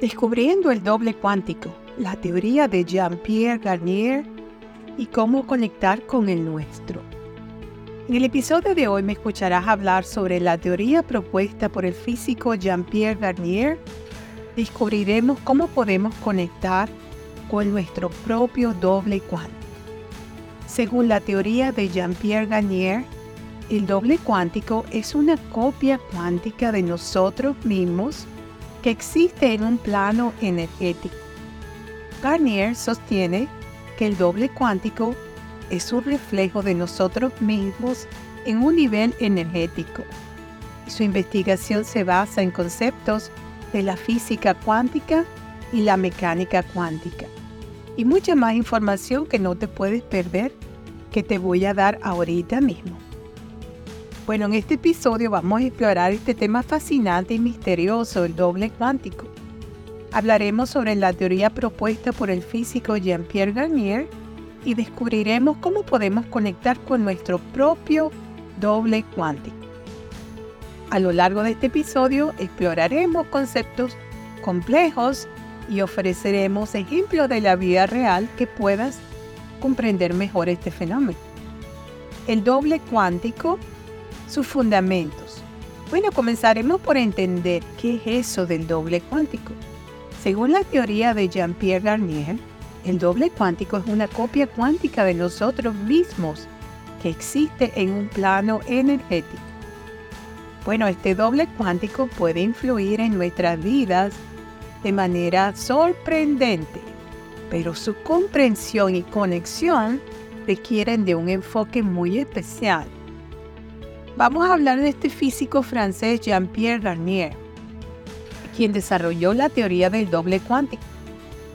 Descubriendo el doble cuántico, la teoría de Jean-Pierre Garnier y cómo conectar con el nuestro. En el episodio de hoy me escucharás hablar sobre la teoría propuesta por el físico Jean-Pierre Garnier. Descubriremos cómo podemos conectar con nuestro propio doble cuántico. Según la teoría de Jean-Pierre Garnier, el doble cuántico es una copia cuántica de nosotros mismos que existe en un plano energético. Garnier sostiene que el doble cuántico es un reflejo de nosotros mismos en un nivel energético. su investigación se basa en conceptos de la física cuántica y la mecánica cuántica. Y mucha más información que no te puedes perder que te voy a dar ahorita mismo. Bueno, en este episodio vamos a explorar este tema fascinante y misterioso, el doble cuántico. Hablaremos sobre la teoría propuesta por el físico Jean-Pierre Garnier y descubriremos cómo podemos conectar con nuestro propio doble cuántico. A lo largo de este episodio exploraremos conceptos complejos y ofreceremos ejemplos de la vida real que puedas comprender mejor este fenómeno. El doble cuántico sus fundamentos. Bueno, comenzaremos por entender qué es eso del doble cuántico. Según la teoría de Jean-Pierre Garnier, el doble cuántico es una copia cuántica de nosotros mismos que existe en un plano energético. Bueno, este doble cuántico puede influir en nuestras vidas de manera sorprendente, pero su comprensión y conexión requieren de un enfoque muy especial. Vamos a hablar de este físico francés Jean-Pierre Garnier, quien desarrolló la teoría del doble cuántico.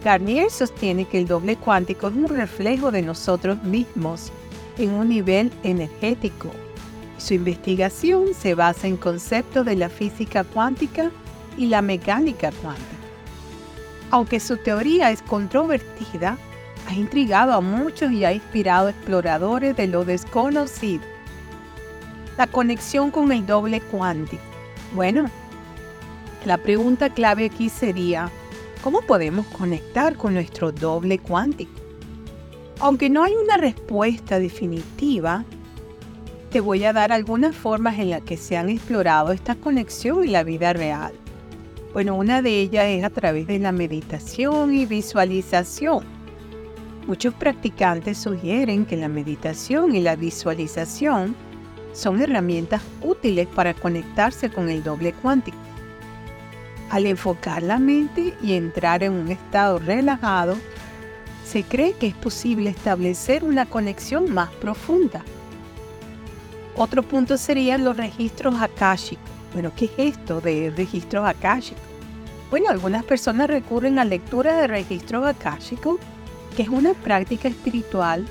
Garnier sostiene que el doble cuántico es un reflejo de nosotros mismos en un nivel energético. Su investigación se basa en conceptos de la física cuántica y la mecánica cuántica. Aunque su teoría es controvertida, ha intrigado a muchos y ha inspirado exploradores de lo desconocido la conexión con el doble cuántico. Bueno, la pregunta clave aquí sería, ¿cómo podemos conectar con nuestro doble cuántico? Aunque no hay una respuesta definitiva, te voy a dar algunas formas en las que se han explorado esta conexión en la vida real. Bueno, una de ellas es a través de la meditación y visualización. Muchos practicantes sugieren que la meditación y la visualización son herramientas útiles para conectarse con el doble cuántico. Al enfocar la mente y entrar en un estado relajado, se cree que es posible establecer una conexión más profunda. Otro punto serían los registros akáshicos. Bueno, ¿qué es esto de registros akáshicos? Bueno, algunas personas recurren a lectura de registros akáshicos, que es una práctica espiritual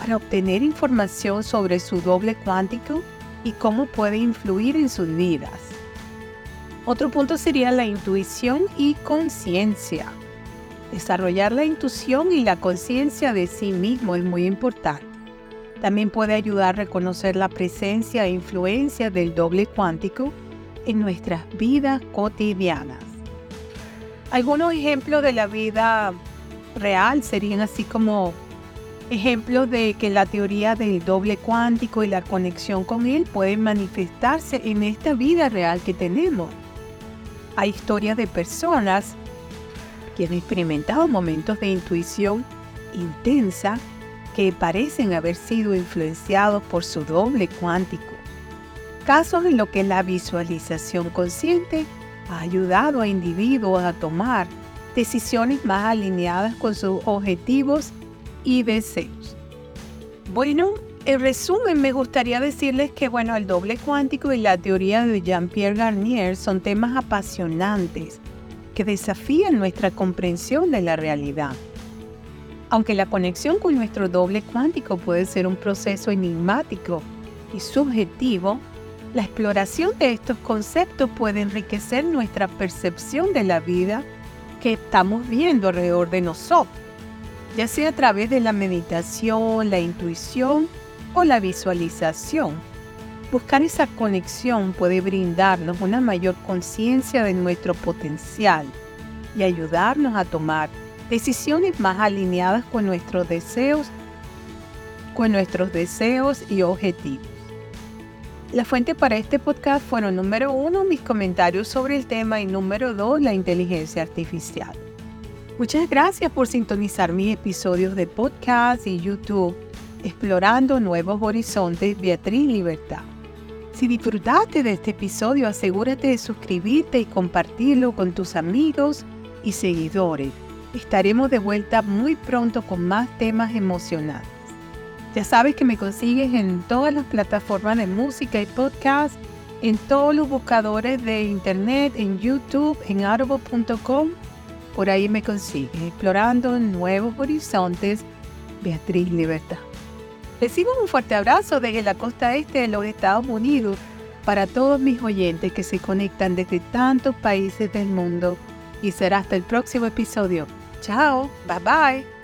para obtener información sobre su doble cuántico y cómo puede influir en sus vidas. Otro punto sería la intuición y conciencia. Desarrollar la intuición y la conciencia de sí mismo es muy importante. También puede ayudar a reconocer la presencia e influencia del doble cuántico en nuestras vidas cotidianas. Algunos ejemplos de la vida real serían así como ejemplos de que la teoría del doble cuántico y la conexión con él pueden manifestarse en esta vida real que tenemos. Hay historias de personas que han experimentado momentos de intuición intensa que parecen haber sido influenciados por su doble cuántico. Casos en los que la visualización consciente ha ayudado a individuos a tomar decisiones más alineadas con sus objetivos y deseos. Bueno, en resumen me gustaría decirles que bueno, el doble cuántico y la teoría de Jean-Pierre Garnier son temas apasionantes que desafían nuestra comprensión de la realidad. Aunque la conexión con nuestro doble cuántico puede ser un proceso enigmático y subjetivo, la exploración de estos conceptos puede enriquecer nuestra percepción de la vida que estamos viendo alrededor de nosotros ya sea a través de la meditación, la intuición o la visualización. Buscar esa conexión puede brindarnos una mayor conciencia de nuestro potencial y ayudarnos a tomar decisiones más alineadas con nuestros deseos, con nuestros deseos y objetivos. La fuente para este podcast fueron número uno, mis comentarios sobre el tema y número dos, la inteligencia artificial. Muchas gracias por sintonizar mis episodios de podcast y YouTube, explorando nuevos horizontes, Beatriz Libertad. Si disfrutaste de este episodio, asegúrate de suscribirte y compartirlo con tus amigos y seguidores. Estaremos de vuelta muy pronto con más temas emocionantes. Ya sabes que me consigues en todas las plataformas de música y podcast, en todos los buscadores de internet, en YouTube, en audible.com. Por ahí me consigues, explorando nuevos horizontes, Beatriz Libertad. Recibo un fuerte abrazo desde la costa este de los Estados Unidos para todos mis oyentes que se conectan desde tantos países del mundo. Y será hasta el próximo episodio. Chao, bye bye.